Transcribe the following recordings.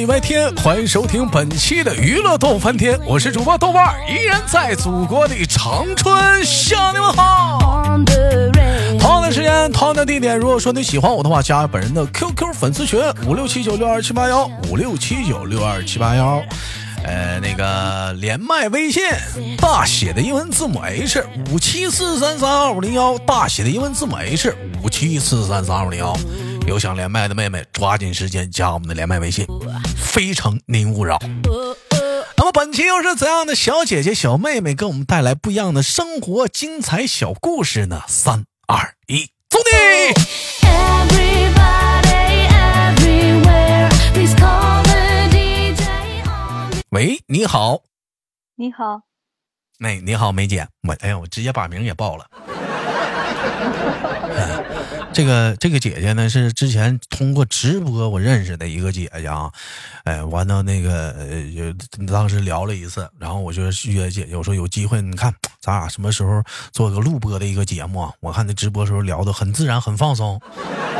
礼拜天，欢迎收听本期的娱乐逗翻天，我是主播豆瓣儿，依然在祖国的长春向你们好。同样的时间，同样的地点，如果说你喜欢我的话，加本人的 QQ 粉丝群五六七九六二七八幺五六七九六二七八幺。呃，那个连麦微信大写的英文字母 H 五七四三三二五零幺，大写的英文字母 H 五七四三三二五零幺。有想连麦的妹妹，抓紧时间加我们的连麦微信，非诚您勿扰。那么本期又是怎样的小姐姐、小妹妹给我们带来不一样的生活精彩小故事呢？三二一，走你！喂，你好，你好，哎，你好，梅姐，我哎呀，我直接把名也报了。这个这个姐姐呢是之前通过直播我认识的一个姐姐啊，哎，完了那个呃，就当时聊了一次，然后我就约姐姐，我说有机会你看 咱俩什么时候做个录播的一个节目啊？我看那直播时候聊的很自然，很放松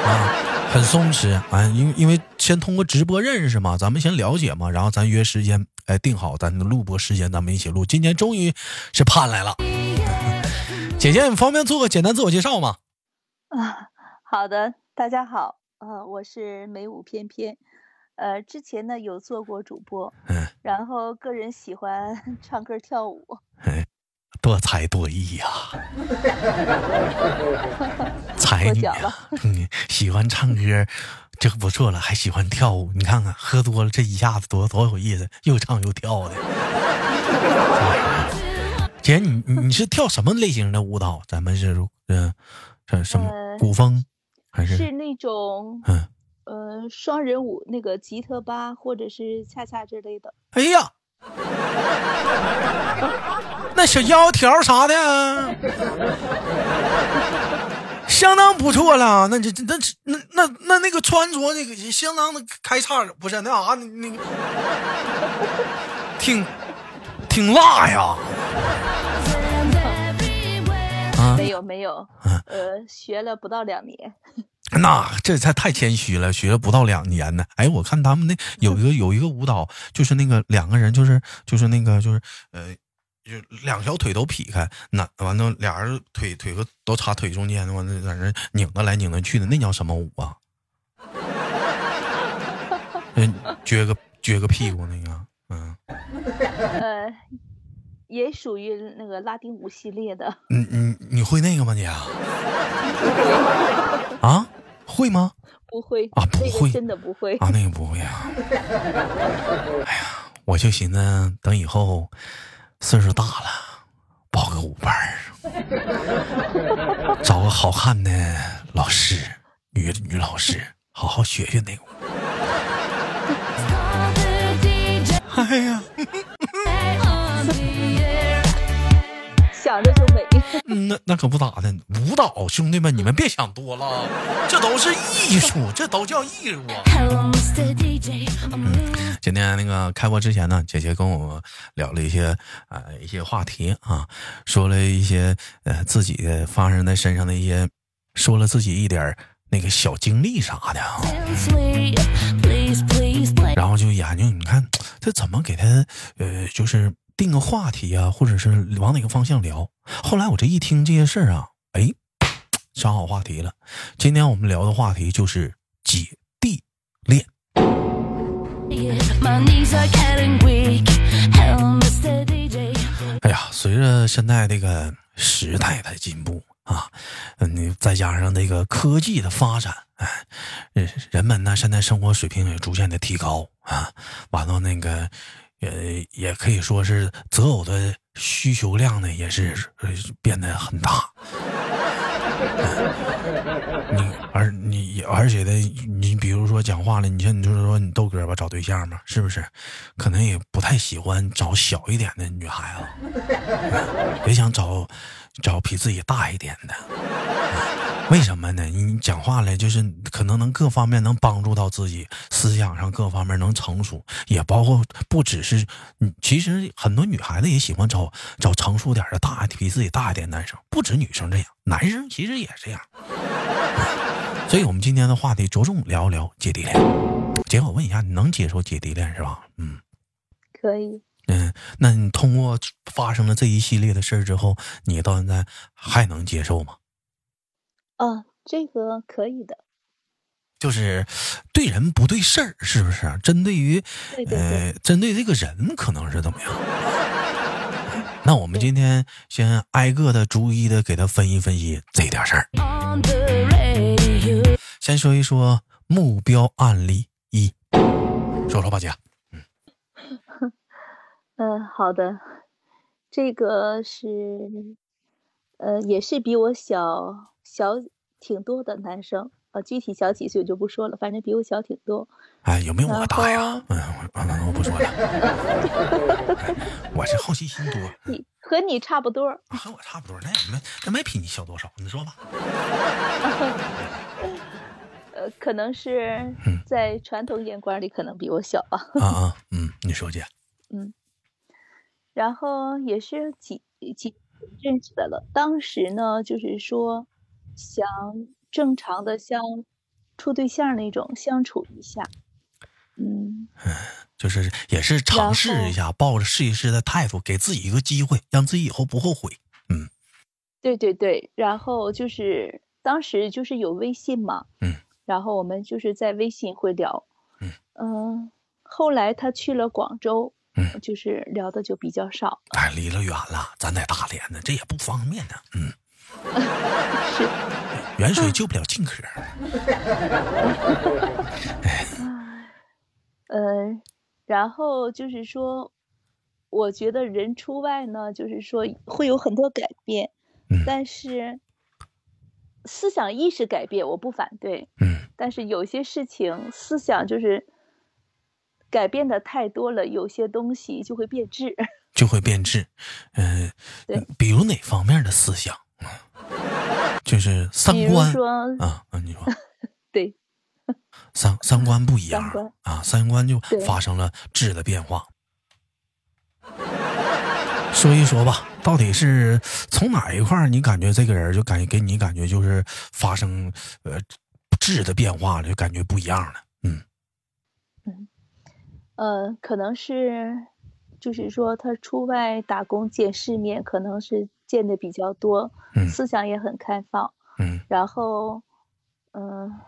啊，很松弛啊，因为因为先通过直播认识嘛，咱们先了解嘛，然后咱约时间，哎，定好咱的录播时间，咱们一起录。今天终于是盼来了，姐姐，你方便做个简单自我介绍吗？啊，好的，大家好，呃，我是美舞翩翩，呃，之前呢有做过主播，嗯，然后个人喜欢 唱歌跳舞，哎，多才多艺呀、才女、啊嗯，喜欢唱歌，这个不错了，还喜欢跳舞，你看看喝多了这一下子多多有意思，又唱又跳的。姐，你你你是跳什么类型的舞蹈？咱们是嗯，这什么呃古风还是是那种嗯？呃双人舞，那个吉特巴或者是恰恰之类的，哎呀，那小腰条啥的啊，相当不错了。那这这那那那那那个穿着那个相当的开叉，不是那啥那那个挺挺辣呀。啊，没有没有，嗯呃，学了不到两年，那这才太谦虚了，学了不到两年呢。哎，我看他们那 有一个有一个舞蹈，就是那个两个人，就是就是那个就是呃，就两条腿都劈开，那完了俩人腿腿和都插腿中间，完了在那拧得来拧得去的，那叫什么舞啊？嗯，撅个撅个屁股那个，嗯，呃，也属于那个拉丁舞系列的，你你你会那个吗你啊？啊，会吗？不会啊不那会个真的不会，啊，那个不会啊。哎呀，我就寻思等以后岁数大了，报个舞班儿，找个好看的老师，女女老师，好好学学那个想着就美。嗯那那可不咋的，舞蹈兄弟们，你们别想多了，这都是艺术，这都叫艺术啊。今天那个开播之前呢，姐姐跟我聊了一些呃一些话题啊，说了一些呃自己的发生在身上的一些，说了自己一点那个小经历啥的啊，然后就研究你看这怎么给他呃就是定个话题啊，或者是往哪个方向聊。后来我这一听这些事儿啊，哎，想好话题了。今天我们聊的话题就是姐弟恋。哎呀，随着现在这个时代的进步啊，嗯，你再加上这个科技的发展，哎，人人们呢现在生活水平也逐渐的提高啊，完了那个，也，也可以说是择偶的需求量呢也是呃变得很大。你而你而且的，你比如说讲话了，你像你就是说你豆哥吧，找对象嘛，是不是？可能也不太喜欢找小一点的女孩子，也想找找比自己大一点的。为什么呢？你讲话了，就是可能能各方面能帮助到自己，思想上各方面能成熟，也包括不只是。其实很多女孩子也喜欢找找成熟点的大比自己大一点男生，不止女生这样，男生其实也这样。所以我们今天的话题着重聊一聊姐弟恋。姐，我问一下，你能接受姐弟恋是吧？嗯，可以。嗯，那你通过发生了这一系列的事儿之后，你到现在还能接受吗？啊，这个可以的。就是对人不对事儿，是不是？针对于呃，针对这个人，可能是怎么样？那我们今天先挨个的、逐一的给他分析分析这点事儿。先说一说目标案例一，说说吧，姐。嗯，嗯，好的，这个是，呃，也是比我小小挺多的男生。呃，具体小几岁我就不说了，反正比我小挺多。哎，有没有我大呀？嗯，我我不说了。我是好奇心多。你和你差不多。和我差不多，那也没那没比你小多少。你说吧。呃，可能是在传统眼光里，可能比我小吧。啊啊，嗯，你说姐。嗯。然后也是几几认识的了。当时呢，就是说想。正常的像处对象那种相处一下，嗯，就是也是尝试一下，抱着试一试的态度，给自己一个机会，让自己以后不后悔。嗯，对对对，然后就是当时就是有微信嘛，嗯，然后我们就是在微信会聊，嗯嗯，后来他去了广州，嗯，就是聊的就比较少，哎，离了远了，咱在大连呢，这也不方便呢，嗯。是，远水救不了近渴。呃，然后就是说，我觉得人出外呢，就是说会有很多改变，但是思想意识改变我不反对，嗯，但是有些事情思想就是改变的太多了，有些东西就会变质，就会变质。嗯，对，比如哪方面的思想？就是三观啊啊！你说 对，三三观不一样啊，三观就发生了质的变化。说一说吧，到底是从哪一块你感觉这个人就感觉给你感觉就是发生呃质的变化了，就感觉不一样了？嗯嗯呃，可能是就是说他出外打工见世面，可能是。见的比较多，思想也很开放，嗯，然后，嗯，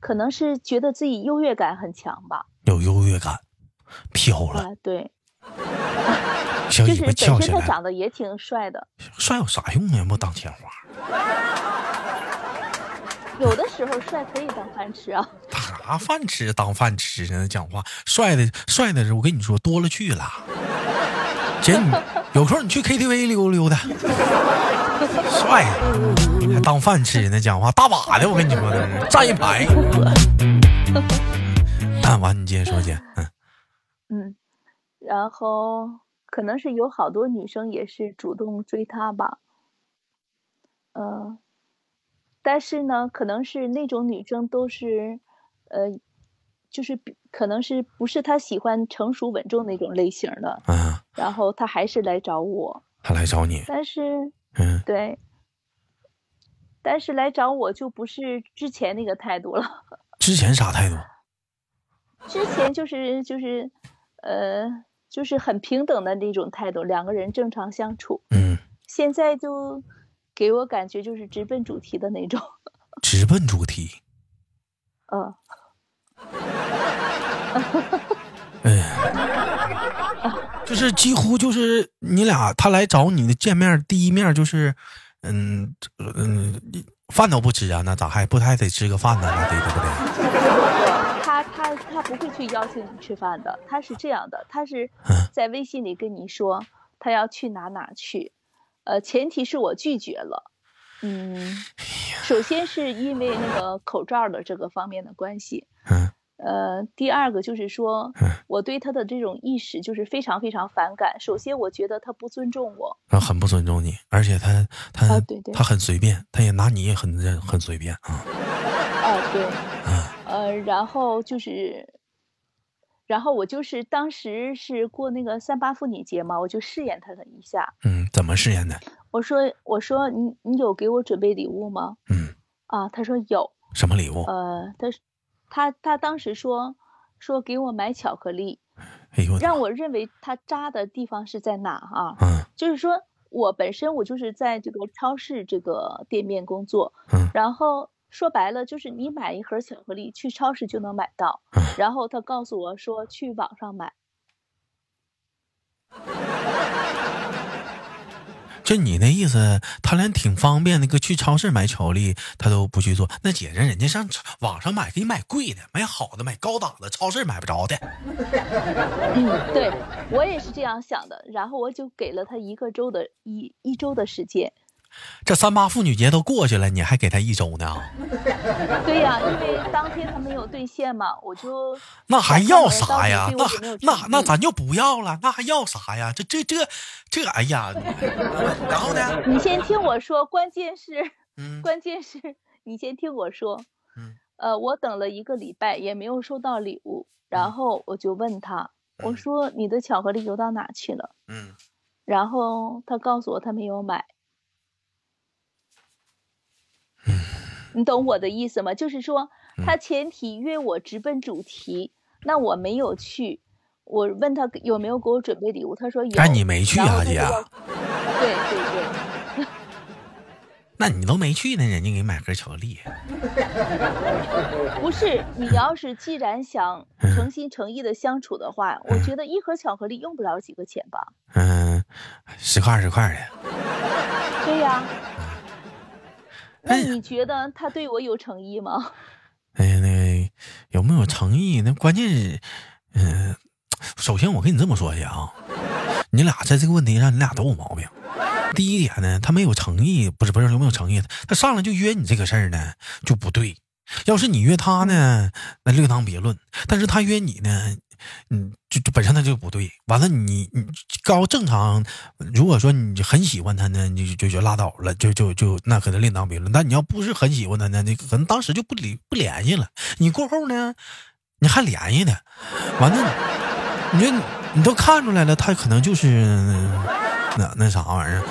可能是觉得自己优越感很强吧，有优越感，飘了，对，就是本身他长得也挺帅的，帅有啥用啊？不当钱花，有的时候帅可以当饭吃啊，当啥饭吃？当饭吃呢？讲话帅的帅的，我跟你说多了去了。姐，你有空你去 KTV 溜溜达，帅，还当饭吃呢，讲话大把的，我跟你说的站一排。看 完你接着说姐，嗯嗯，然后可能是有好多女生也是主动追他吧，嗯，但是呢，可能是那种女生都是，呃。就是可能是不是他喜欢成熟稳重那种类型的，嗯，然后他还是来找我，他来找你，但是，嗯，对，但是来找我就不是之前那个态度了。之前啥态度？之前就是就是，呃，就是很平等的那种态度，两个人正常相处。嗯，现在就给我感觉就是直奔主题的那种。直奔主题。嗯。哎，就是几乎就是你俩，他来找你的见面第一面就是，嗯嗯，饭都不吃啊，那咋还不太得吃个饭呢？那得对不对？他他他不会去邀请你吃饭的，他是这样的，他是在微信里跟你说他要去哪哪去，呃，前提是我拒绝了。嗯，首先是因为那个口罩的这个方面的关系。嗯。呃，第二个就是说，我对他的这种意识就是非常非常反感。首先，我觉得他不尊重我，他很不尊重你，而且他他对对，他很随便，他也拿你也很很随便啊。啊，对，呃，然后就是，然后我就是当时是过那个三八妇女节嘛，我就试验他了一下。嗯，怎么试验的？我说我说你你有给我准备礼物吗？嗯，啊，他说有。什么礼物？呃，他。他他当时说，说给我买巧克力，哎呦，让我认为他扎的地方是在哪啊？嗯就是说我本身我就是在这个超市这个店面工作，嗯然后说白了就是你买一盒巧克力去超市就能买到，嗯然后他告诉我说去网上买，就你那意思，他连挺方便那个去超市买巧克力他都不去做。那姐姐，人家上网上买，给你买贵的，买好的，买高档的，超市买不着的。嗯，对我也是这样想的，然后我就给了他一个周的一一周的时间。这三八妇女节都过去了，你还给他一周呢？对呀、因为当天他没有兑现嘛，我就那还要啥呀？那到底对我有没有那那咱就不要了，那还要啥呀？这这这这，哎呀，然后呢？你先听我说，关键是嗯 关键是你先听我说，嗯呃，我等了一个礼拜也没有收到礼物，然后我就问他，我嗯说你的巧克力邮到哪去了？嗯然后他告诉我他没有买。你懂我的意思吗？就是说，他前提约我直奔主题，那我没有去。我问他有没有给我准备礼物，他说有。哎你没去啊姐对对 对，那你都没去呢，人家给你买盒巧克力。不是你要是既然想 诚心诚意的相处的话，我觉得一盒巧克力用不了几个钱吧？嗯，十块二十块的。对呀。那你觉得他对我有诚意吗？哎呀，那有没有诚意？那关键是，嗯、首先我跟你这么说去啊，你俩在这个问题上，你俩都有毛病。第一点呢，他没有诚意，不是不是有没有诚意，他上来就约你这个事儿呢就不对。要是你约他呢，那另当别论。但是他约你呢，嗯，就就本身他就不对。完了你，你高正常，如果说你很喜欢他呢，你就就就拉倒了，就就就那可能另当别论。但你要不是很喜欢他呢，你可能当时就不理不联系了。你过后呢，你还联系呢，完了，你说你都看出来了，他可能就是那那啥玩意儿。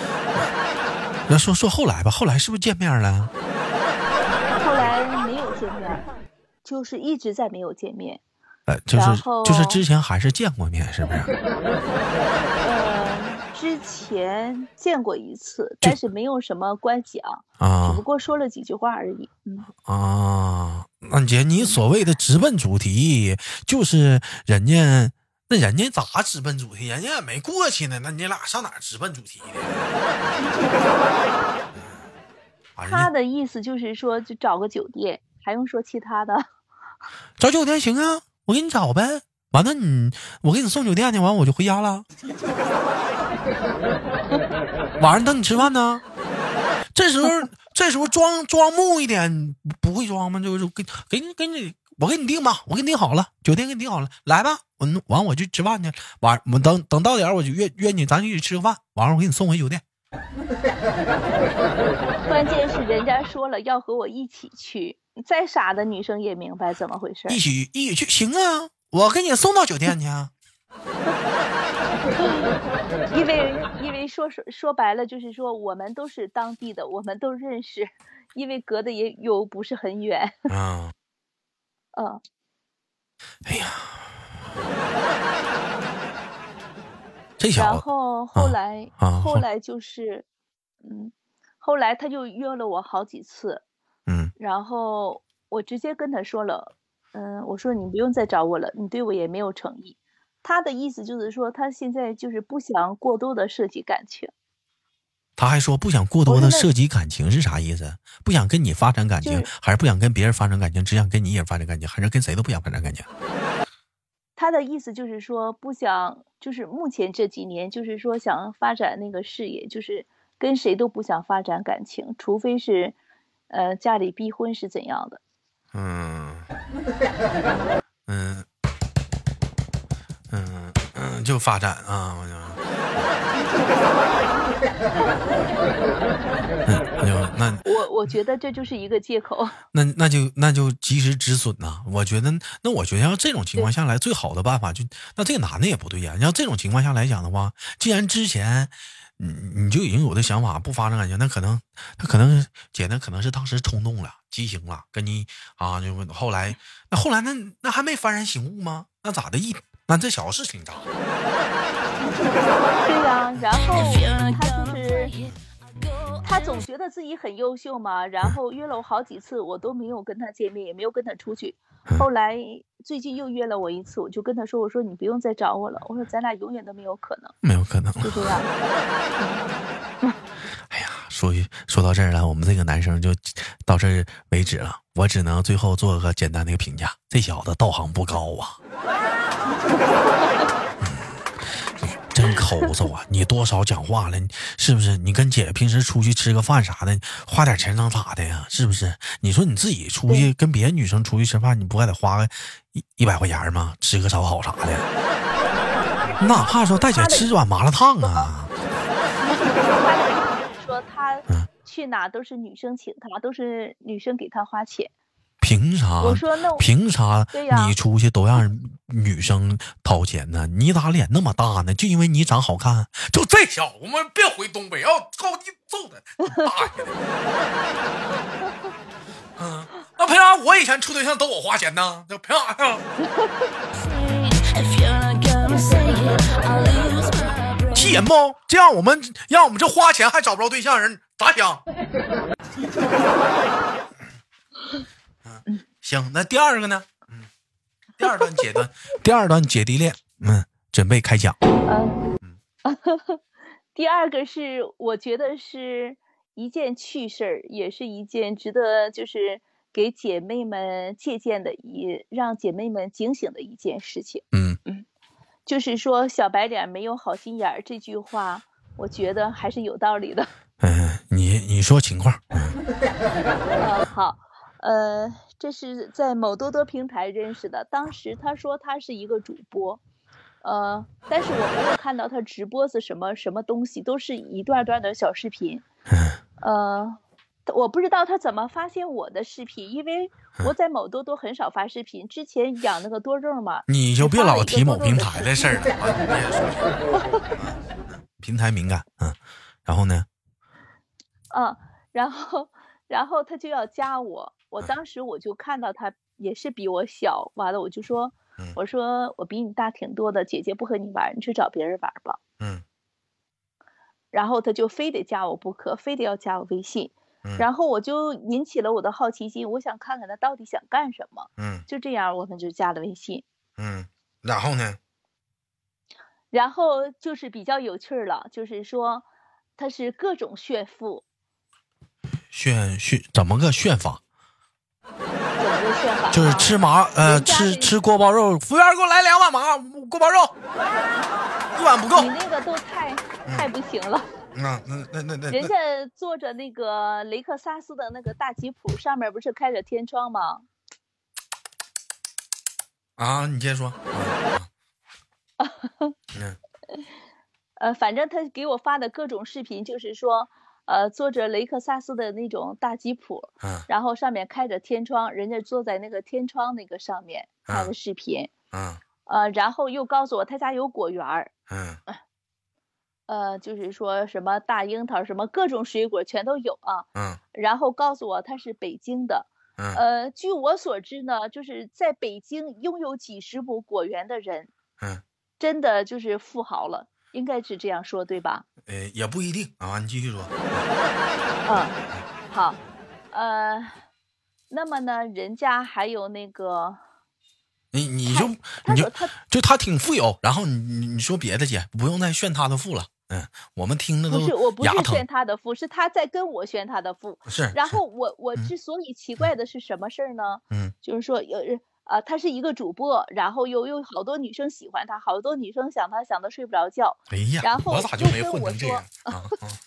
那说说后来吧，后来是不是见面了？后来没有见面，就是一直在没有见面。呃，就是就是之前还是见过面，是不是？呃，之前见过一次，但是没有什么关系啊，只啊不过说了几句话而已。嗯，啊，那姐，你所谓的直奔主题，就是人家那人家咋直奔主题？人家也没过去呢，那你俩上哪直奔主题的？啊，人家他的意思就是说，就找个酒店，还用说其他的？找酒店行啊，我给你找呗。完了你，我给你送酒店去，完我就回家了。晚上等你吃饭呢。这时候，这时候装装木一点，不会装吗？就是给给你给你，我给你订吧，我给你订好了，酒店给你订好了，来吧。我完我去吃饭去，晚我等等到点我就约约你，咱一起吃个饭。晚上我给你送回酒店。关键是人家说了要和我一起去，再傻的女生也明白怎么回事。一起一起去，行啊，我给你送到酒店去啊。因为因为说说说白了，就是说我们都是当地的，我们都认识，因为隔的也又不是很远。啊，嗯，哎呀，这小然后后来、啊后后来就是，嗯，后来他就约了我好几次，嗯然后我直接跟他说了，嗯，我说你不用再找我了，你对我也没有诚意。他的意思就是说，他现在就是不想过多的涉及感情，他还说不想过多的涉及感情是啥意思？不想跟你发展感情，还是不想跟别人发展感情，只想跟你一人发展感情，还是跟谁都不想发展感情？他的意思就是说，不想，就是目前这几年，就是说想发展那个事业，就是跟谁都不想发展感情，除非是，呃，家里逼婚是怎样的。嗯嗯嗯嗯，就发展啊，我就。嗯，哎呦，那我我觉得这就是一个借口。那那就那就及时止损呐、我觉得，那我觉得要这种情况下来，最好的办法就那这个男的也不对呀、要这种情况下来讲的话，既然之前你你就已经有的想法不发生感情，那可能他可能姐那可能是当时冲动了，激情了，跟你啊，就后来那后来那那还没幡然醒悟吗？那咋的？一那这小事情咋？然后他就是他总觉得自己很优秀嘛，然后约了我好几次，我都没有跟他见面，也没有跟他出去。后来最近又约了我一次，我就跟他说：“我说你不用再找我了，我说咱俩永远都没有可能，没有可能，就这样。”哎呀，说说到这儿了，我们这个男生就到这儿为止了。我只能最后做个简单的一个评价：这小子道行不高啊。真抠搜啊！你多少讲话了？是不是？你跟姐平时出去吃个饭啥的，花点钱能咋的呀？是不是？你说你自己出去跟别的女生出去吃饭，你不还得花个一一百块钱吗？吃个烧烤啥的，你哪怕说带姐吃碗麻辣烫啊。说他去哪都是女生请他，都是女生给他花钱。凭啥？我说那凭啥？你出去都让女生掏钱呢？你咋脸那么大呢？就因为你长好看？就这小子，我们别回东北，要高低揍他！大爷的！嗯，那凭啥我以前处对象都我花钱呢？那凭啥呀？气人不？这样我们让我们这花钱还找不着对象人咋想？行，那第二个呢？嗯，第二段阶段，第二段姐弟恋，嗯，准备开讲。嗯 第二个是我觉得是一件趣事儿，也是一件值得就是给姐妹们借鉴的，一让姐妹们警醒的一件事情。嗯嗯，就是说小白脸没有好心眼儿这句话，我觉得还是有道理的。嗯，你你说情况。嗯，好。呃，这是在某多多平台认识的。当时他说他是一个主播，呃，但是我没有看到他直播是什么什么东西，都是一段段的小视频。呃，我不知道他怎么发现我的视频，因为我在某多多很少发视频。之前养那个多肉嘛，你就别老提某平台的事儿了。平台敏感，嗯，然后呢？嗯，然后，然后他就要加我。我当时我就看到他也是比我小，完了我就说，我说我比你大挺多的，姐姐不和你玩，你去找别人玩吧。嗯。然后他就非得加我不可，非得要加我微信。然后我就引起了我的好奇心，我想看看他到底想干什么。嗯。就这样，我们就加了微信。嗯。然后呢？然后就是比较有趣了，就是说他是各种炫富。炫炫怎么个炫法？法？就是吃麻呃吃吃锅包肉，服务员给我来两碗麻锅包肉，一碗不够。你那个都太太不行了。那那那那那。人家坐着那个雷克萨斯的那个大吉普，上面不是开着天窗吗？啊，你接着说。嗯。呃，反正他给我发的各种视频，就是说。呃，坐着雷克萨斯的那种大吉普，嗯，然后上面开着天窗，人家坐在那个天窗那个上面拍的视频，嗯，呃，然后又告诉我他家有果园儿，嗯，呃，就是说什么大樱桃，什么各种水果全都有啊，嗯，然后告诉我他是北京的，嗯，呃，据我所知呢，就是在北京拥有几十亩果园的人，嗯，真的就是富豪了。应该是这样说，对吧？呃，也不一定啊，你继续说。嗯，好，呃，那么呢，人家还有那个，你你就你就他就他挺富有，然后你你你说别的姐，不用再炫他的富了。嗯，我们听着都不是，我不是炫他的富，是他在跟我炫他的富。是，然后我我之所以奇怪的是什么事儿呢？嗯，就是说有人。啊，他是一个主播，然后又有好多女生喜欢他，好多女生想他想的睡不着觉。哎呀，然后我咋就没混成这样啊？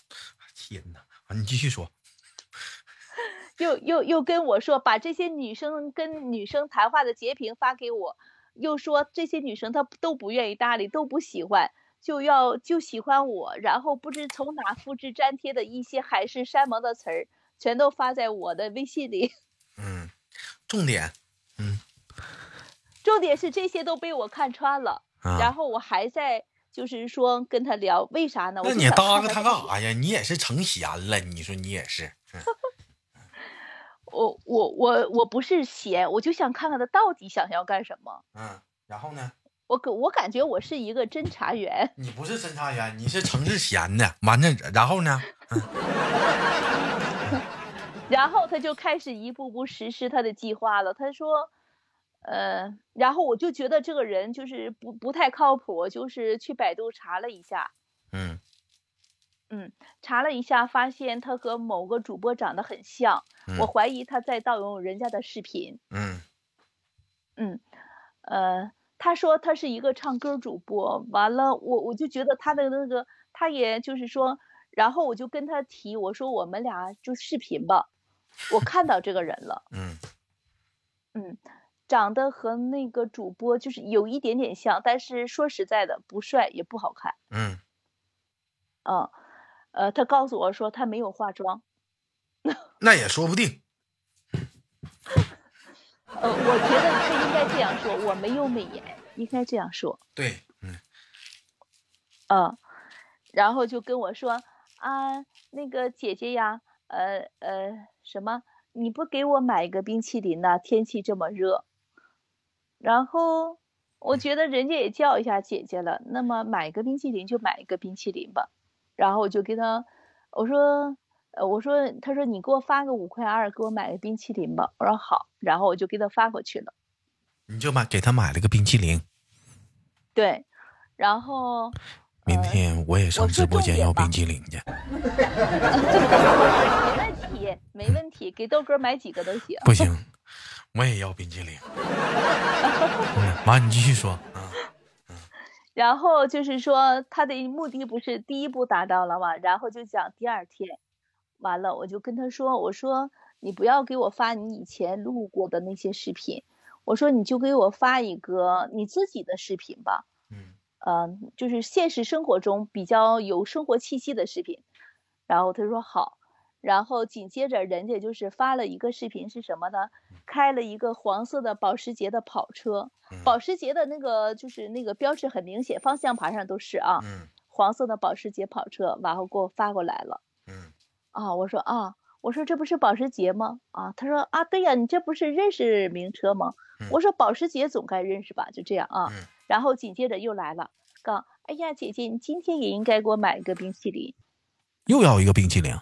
天哪！啊，你继续说。又又又跟我说，把这些女生跟女生谈话的截屏发给我，又说这些女生她都不愿意搭理，都不喜欢，就要就喜欢我，然后不知从哪复制粘贴的一些海誓山盟的词儿，全都发在我的微信里。嗯，重点，嗯。重点是这些都被我看穿了，然后我还在就是说跟他聊，为啥呢？那你搭个他干啥呀？你也是成闲了，你说你也是。我我我我不是闲，我就想看看他到底想要干什么。嗯，然后呢？我感我感觉我是一个侦查员。你不是侦查员，你是城市闲的。完了，然后呢？嗯。然后他就开始一步步实施他的计划了。他说，呃，然后我就觉得这个人就是不不太靠谱，就是去百度查了一下。嗯。嗯，查了一下，发现他和某个主播长得很像，我怀疑他在盗用人家的视频。嗯，嗯，呃，他说他是一个唱歌主播，完了，我我就觉得他的那个，他也就是说，然后我就跟他提，我说我们俩就视频吧，我看到这个人了。嗯，嗯，长得和那个主播就是有一点点像，但是说实在的，不帅也不好看。嗯，嗯。呃，他告诉我说他没有化妆，那也说不定。呃，我觉得他应该这样说，我没有美颜，应该这样说。对，嗯，嗯，然后就跟我说啊，那个姐姐呀，呃呃，什么？你不给我买一个冰淇淋呢？天气这么热。然后我觉得人家也叫一下姐姐了，那么买一个冰淇淋就买一个冰淇淋吧。然后我就给他，我说，呃，我说，他说你给我发个五块二，给我买个冰淇淋吧。我说好，然后我就给他发过去了。你就买给他买了个冰淇淋。对，然后明天我也上直播间要冰淇淋去。没问题，没问题，给豆哥买几个都行。不行，我也要冰淇淋。妈，你继续说。然后就是说，他的目的不是第一步达到了吗？然后就讲第二天，完了我就跟他说：“我说你不要给我发你以前录过的那些视频，我说你就给我发一个你自己的视频吧，嗯，呃，就是现实生活中比较有生活气息的视频。”然后他说好。然后紧接着，人家就是发了一个视频，是什么呢？开了一个黄色的保时捷的跑车，保时捷的那个就是那个标志很明显，方向盘上都是啊，黄色的保时捷跑车，然后给我发过来了。嗯，啊，我说啊，我说这不是保时捷吗？啊，他说啊，对呀，你这不是认识名车吗？我说保时捷总该认识吧，就这样啊。然后紧接着又来了，刚，哎呀，姐姐，你今天也应该给我买一个冰淇淋，又要一个冰淇淋。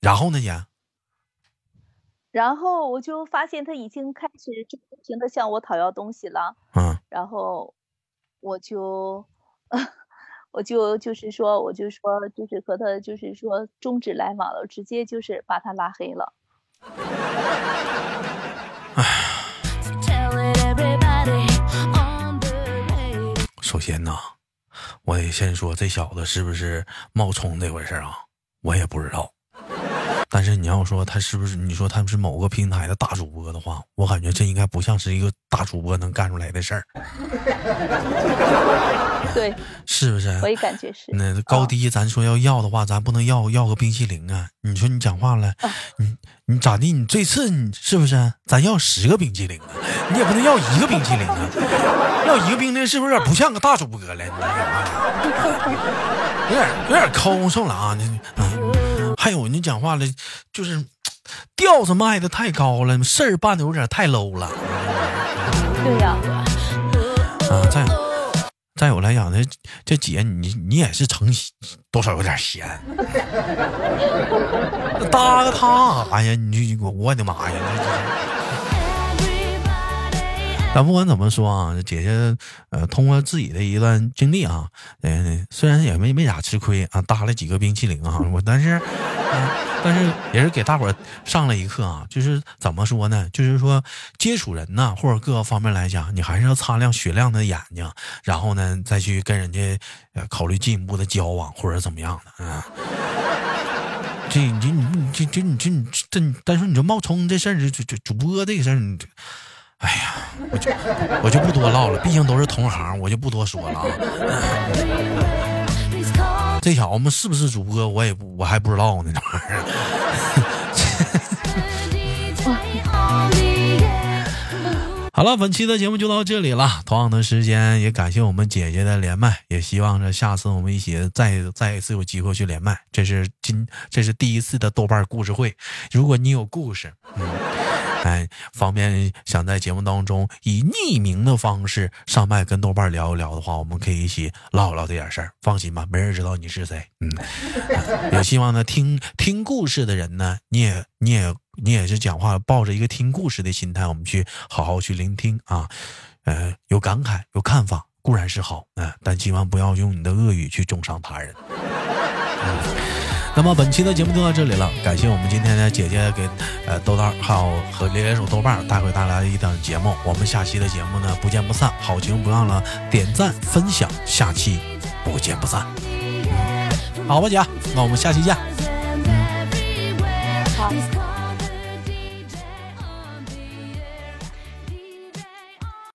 然后呢，姐？然后我就发现他已经开始不停的向我讨要东西了。嗯。然后我就，我就就是说，我就说，就是和他就是说终止来往了，直接就是把他拉黑了。首先呢，我得先说这小子是不是冒充这回事啊？我也不知道。但是你要说他是不是？你说他是某个平台的大主播的话，我感觉这应该不像是一个大主播能干出来的事儿。对，是不是？我也感觉是。那高低，咱说要要的话，咱不能要要个冰淇淋啊！你说你讲话了，你你咋地？你这次你是不是？咱要十个冰淇淋啊？你也不能要一个冰淇淋啊！要一个冰淇淋是不是有点不像个大主播了？有点有点抠搜了啊！你嗯。还有你讲话了，就是调子卖的太高了，事儿办的有点太 low 了。对呀。啊，再再有来讲，这这姐你你也是成多少有点闲。搭个他干啥呀？你我我的妈呀！但不管怎么说啊，姐姐呃，通过自己的一段经历啊，嗯，虽然也没没咋吃亏啊，搭了几个冰淇淋啊，我但是，但是也是给大伙上了一课啊，就是怎么说呢？就是说接触人呢，或者各个方面来讲，你还是要擦亮雪亮的眼睛，然后呢，再去跟人家考虑进一步的交往或者怎么样的啊。这你这你这这你这你这，但是你这冒充这事儿，这这主播这个事儿，你。哎呀，我就我就不多唠了，毕竟都是同行，我就不多说了啊。这小子们是不是主播，我也不我还不知道呢，这玩意儿。好了，本期的节目就到这里了。同样的时间，也感谢我们姐姐的连麦，也希望着下次我们一起再再一次有机会去连麦。这是今这是第一次的豆瓣故事会，如果你有故事，嗯。方便想在节目当中以匿名的方式上麦跟豆瓣聊一聊的话，我们可以一起唠唠这点事儿。放心吧，没人知道你是谁。嗯，也希望呢听听故事的人呢，你也你也你也是讲话抱着一个听故事的心态，我们去好好去聆听啊。呃，有感慨有看法固然是好，嗯，但千万不要用你的恶语去重伤他人。那么本期的节目就到这里了，感谢我们今天的姐姐给呃豆豆还有和连手豆瓣带回带来的一档节目，我们下期的节目呢不见不散，好情不忘了点赞分享，下期不见不散。好吧，姐，那我们下期见。好。